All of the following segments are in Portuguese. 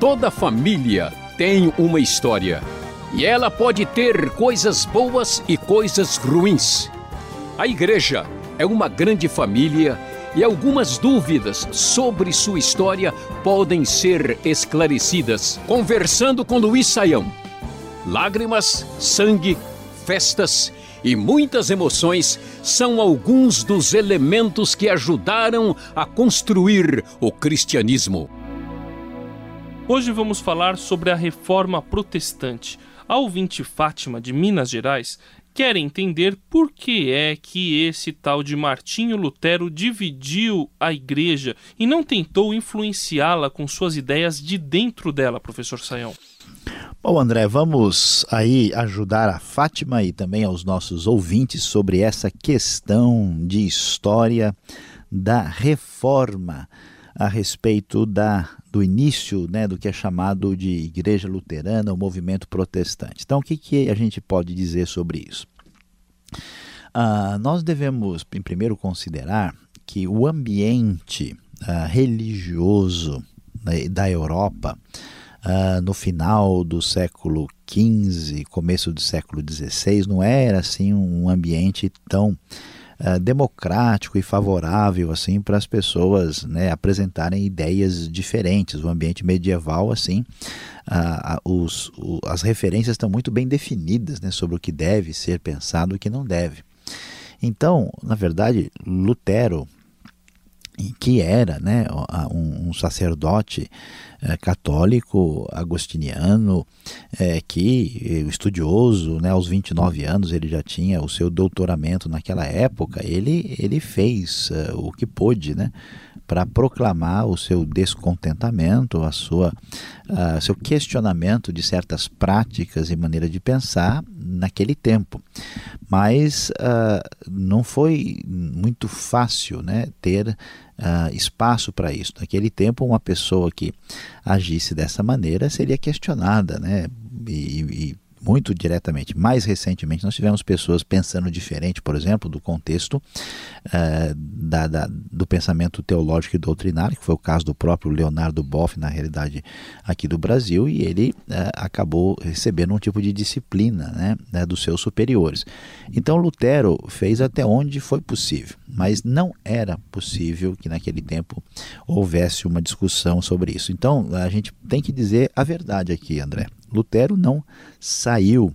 Toda família tem uma história. E ela pode ter coisas boas e coisas ruins. A igreja é uma grande família e algumas dúvidas sobre sua história podem ser esclarecidas conversando com Luiz Saião. Lágrimas, sangue, festas e muitas emoções são alguns dos elementos que ajudaram a construir o cristianismo. Hoje vamos falar sobre a reforma protestante. A ouvinte Fátima, de Minas Gerais, quer entender por que é que esse tal de Martinho Lutero dividiu a igreja e não tentou influenciá-la com suas ideias de dentro dela, professor Saião. Bom, André, vamos aí ajudar a Fátima e também aos nossos ouvintes sobre essa questão de história da reforma a respeito da, do início né, do que é chamado de Igreja Luterana, o movimento protestante. Então, o que, que a gente pode dizer sobre isso? Uh, nós devemos, em primeiro, considerar que o ambiente uh, religioso né, da Europa uh, no final do século XV, começo do século XVI, não era assim um ambiente tão uh, democrático e favorável assim para as pessoas né, apresentarem ideias diferentes. O ambiente medieval assim, uh, os, o, as referências estão muito bem definidas né, sobre o que deve ser pensado e o que não deve. Então, na verdade, Lutero que era né, um, sacerdote é, católico agostiniano é, que estudioso, né, aos 29 anos ele já tinha o seu doutoramento naquela época, ele, ele fez o que pôde né, para proclamar o seu descontentamento, a sua, uh, seu questionamento de certas práticas e maneira de pensar naquele tempo. Mas uh, não foi muito fácil né, ter uh, espaço para isso. Naquele tempo, uma pessoa que agisse dessa maneira seria questionada, né? E, e muito diretamente. Mais recentemente, nós tivemos pessoas pensando diferente, por exemplo, do contexto uh, da, da, do pensamento teológico e doutrinário, que foi o caso do próprio Leonardo Boff, na realidade, aqui do Brasil, e ele uh, acabou recebendo um tipo de disciplina né, né, dos seus superiores. Então, Lutero fez até onde foi possível, mas não era possível que naquele tempo houvesse uma discussão sobre isso. Então, a gente tem que dizer a verdade aqui, André. Lutero não saiu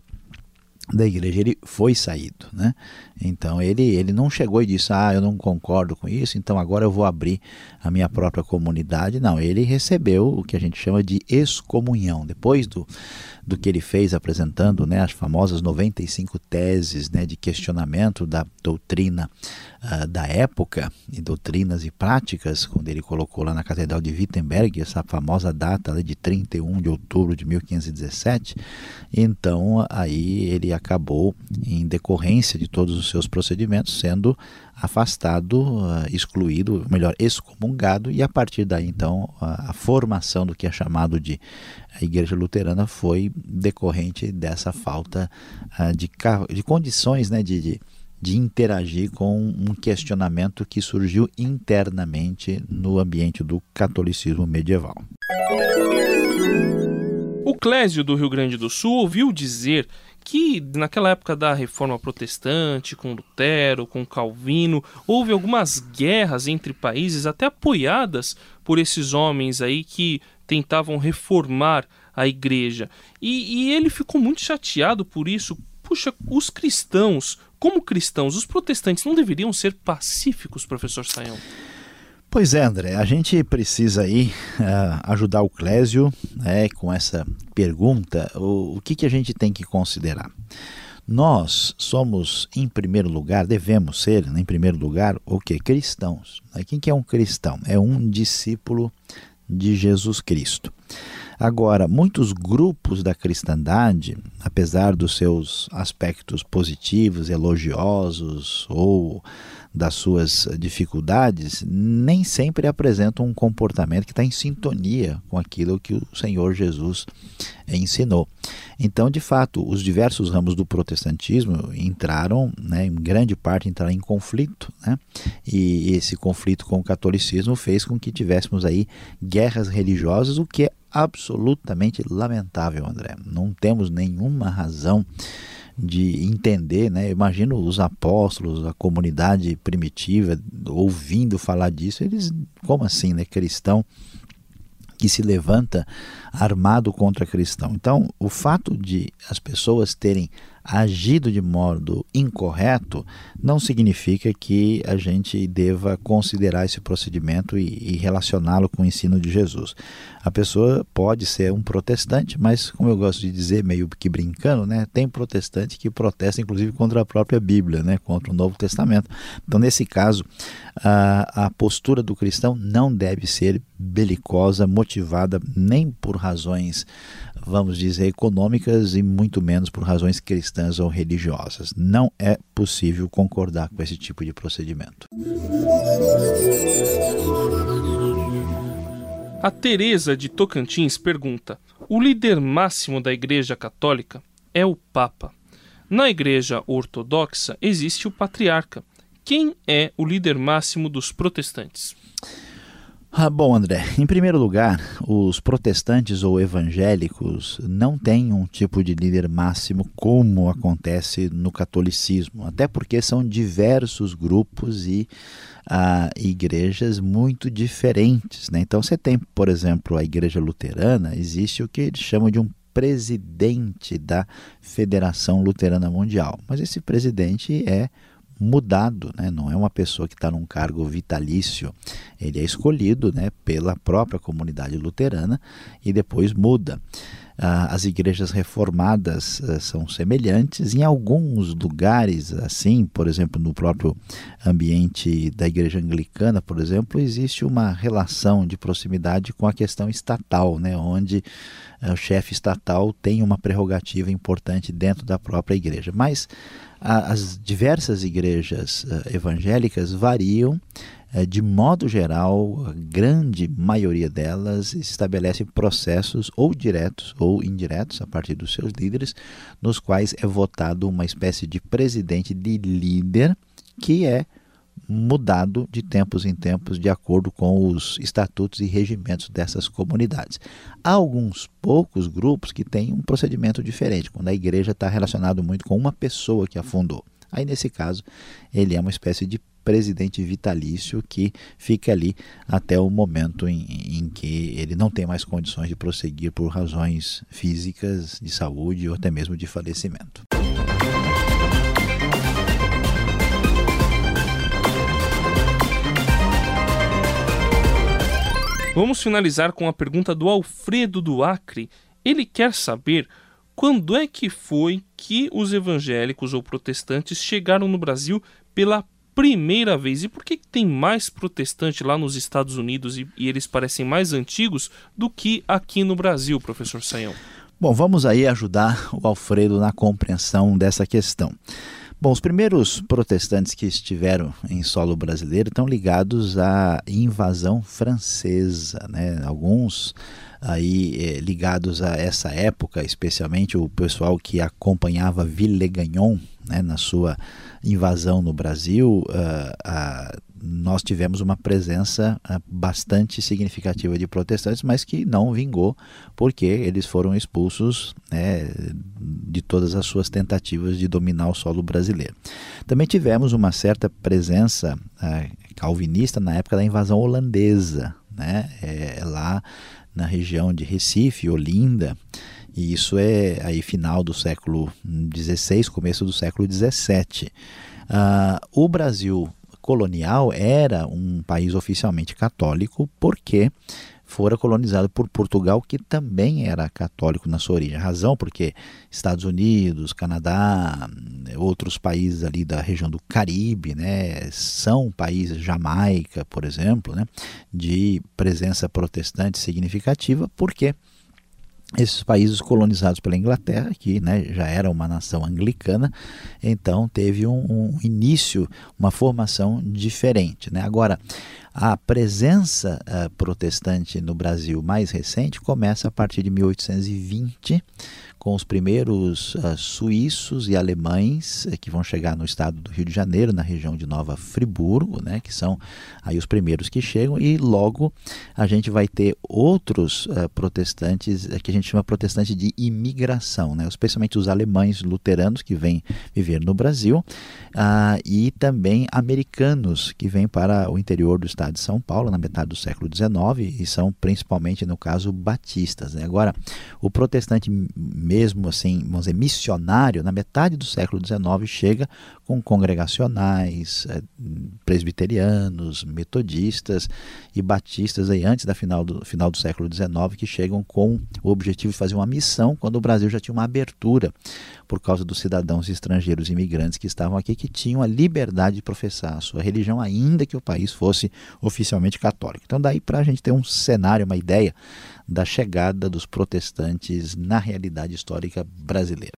da igreja, ele foi saído, né? Então ele, ele não chegou e disse, ah, eu não concordo com isso, então agora eu vou abrir a minha própria comunidade. Não, ele recebeu o que a gente chama de excomunhão. Depois do, do que ele fez apresentando né, as famosas 95 teses né, de questionamento da doutrina uh, da época, e doutrinas e práticas, quando ele colocou lá na Catedral de Wittenberg, essa famosa data de 31 de outubro de 1517, então aí ele acabou, em decorrência de todos os seus procedimentos, sendo afastado, uh, excluído, melhor, excomungado, e a partir daí, então, a, formação do que é chamado de Igreja Luterana foi decorrente dessa falta uh, de, de condições né, de, de, de interagir com um questionamento que surgiu internamente no ambiente do catolicismo medieval. Clésio do Rio Grande do Sul ouviu dizer que naquela época da reforma protestante, com Lutero, com Calvino, houve algumas guerras entre países, até apoiadas por esses homens aí que tentavam reformar a igreja. E, e ele ficou muito chateado por isso. Puxa, os cristãos, como cristãos, os protestantes não deveriam ser pacíficos, professor Sayão? Pois é, André, a gente precisa aí uh, ajudar o Clésio né, com essa pergunta. O, o que, que a gente tem que considerar? Nós somos, em primeiro lugar, devemos ser, né, em primeiro lugar, o que? Cristãos. Quem que é um cristão? É um discípulo de Jesus Cristo. Agora, muitos grupos da cristandade, apesar dos seus aspectos positivos, elogiosos ou das suas dificuldades, nem sempre apresentam um comportamento que está em sintonia com aquilo que o Senhor Jesus ensinou. Então, de fato, os diversos ramos do protestantismo entraram, né, em grande parte, entraram em conflito, né? E esse conflito com o catolicismo fez com que tivéssemos aí guerras religiosas, o que é absolutamente lamentável, André. Não temos nenhuma razão de entender, né? Imagino os apóstolos, a comunidade primitiva ouvindo falar disso, eles, como assim, né? Cristão que se levanta armado contra cristão. Então, o fato de as pessoas terem agido de modo incorreto não significa que a gente deva considerar esse procedimento e, e relacioná-lo com o ensino de Jesus. A pessoa pode ser um protestante, mas, como eu gosto de dizer, meio que brincando, né, tem protestante que protesta inclusive contra a própria Bíblia, né, contra o Novo Testamento. Então, nesse caso, a, a postura do cristão não deve ser belicosa, motivada nem por razões vamos dizer, econômicas e muito menos por razões cristãs ou religiosas. Não é possível concordar com esse tipo de procedimento. A Teresa de Tocantins pergunta: O líder máximo da Igreja Católica é o Papa. Na Igreja Ortodoxa existe o patriarca. Quem é o líder máximo dos protestantes? Ah, bom, André, em primeiro lugar, os protestantes ou evangélicos não têm um tipo de líder máximo como acontece no catolicismo, até porque são diversos grupos e ah, igrejas muito diferentes. Né? Então, você tem, por exemplo, a igreja luterana, existe o que eles chamam de um presidente da Federação Luterana Mundial, mas esse presidente é mudado, né? não é uma pessoa que está num cargo vitalício, ele é escolhido né, pela própria comunidade luterana e depois muda. Ah, as igrejas reformadas ah, são semelhantes, em alguns lugares, assim, por exemplo, no próprio ambiente da igreja anglicana, por exemplo, existe uma relação de proximidade com a questão estatal, né, onde ah, o chefe estatal tem uma prerrogativa importante dentro da própria igreja. Mas as diversas igrejas evangélicas variam de modo geral, a grande maioria delas estabelece processos ou diretos ou indiretos a partir dos seus líderes, nos quais é votado uma espécie de presidente de líder que é mudado de tempos em tempos de acordo com os estatutos e regimentos dessas comunidades. Há alguns poucos grupos que têm um procedimento diferente, quando a igreja está relacionado muito com uma pessoa que a fundou. Aí, nesse caso, ele é uma espécie de presidente vitalício que fica ali até o momento em, em, que ele não tem mais condições de prosseguir por razões físicas, de saúde ou até mesmo de falecimento. Vamos finalizar com a pergunta do Alfredo do Acre. Ele quer saber quando é que foi que os evangélicos ou protestantes chegaram no Brasil pela primeira vez? E por que tem mais protestante lá nos Estados Unidos e, e eles parecem mais antigos do que aqui no Brasil, professor Sayão? Bom, vamos aí ajudar o Alfredo na compreensão dessa questão. Bom, os primeiros protestantes que estiveram em solo brasileiro estão ligados à invasão francesa, né? Alguns aí eh, ligados a essa época, especialmente o pessoal que acompanhava Villegagnon, né, na sua invasão no Brasil, uh, uh, nós tivemos uma presença uh, bastante significativa de protestantes, mas que não vingou, porque eles foram expulsos né, de todas as suas tentativas de dominar o solo brasileiro. Também tivemos uma certa presença calvinista na época da invasão holandesa, né, é, lá na região de Recife, Olinda, e isso é aí final do século XVI, começo do século XVII. Uh, o Brasil colonial era um país oficialmente católico porque fora colonizado por Portugal, que também era católico na sua origem. A razão porque Estados Unidos, Canadá, outros países ali da região do Caribe, né, são países, Jamaica, por exemplo, né, de presença protestante significativa, porque esses países colonizados pela Inglaterra, que né, já era uma nação anglicana, então teve um, um início, uma formação diferente. Né? Agora, A presença uh, protestante no Brasil mais recente começa a partir de 1820 com os primeiros uh, suíços e alemães uh, que vão chegar no estado do Rio de Janeiro, na região de Nova Friburgo, né, que são aí os primeiros que chegam, e logo a gente vai ter outros uh, protestantes, eh, que a gente chama protestante de imigração, né, especialmente os alemães luteranos que vêm viver no Brasil, ah, e também americanos que vêm para o interior do estado de São Paulo, na metade do século XIX, e são principalmente, no caso, batistas. Né? Agora, o protestante mesmo assim, vamos dizer, missionário, na metade do século XIX, chega com congregacionais, é, presbiterianos, metodistas e batistas aí antes da final do, final do século XIX, que chegam com o objetivo de fazer uma missão quando o Brasil já tinha uma abertura por causa dos cidadãos estrangeiros imigrantes que estavam aqui, que tinham a liberdade de professar a sua religião, ainda que o país fosse oficialmente católico. Então, daí para a gente ter um cenário, uma ideia da chegada dos protestantes na realidade histórica brasileira.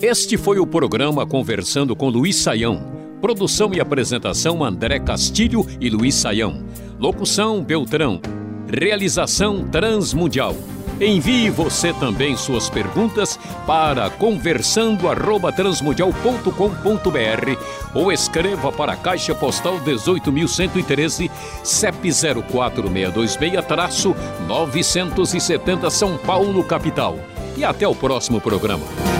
Este foi o programa Conversando com Luiz Saião. Produção e apresentação André Castilho e Luiz Saião. Locução Beltrão. Realização Transmundial. Envie você também suas perguntas para conversando@transmundial.com.br ou escreva para a Caixa Postal 18.113, CEP 04626-970 São Paulo, capital. E até o próximo programa.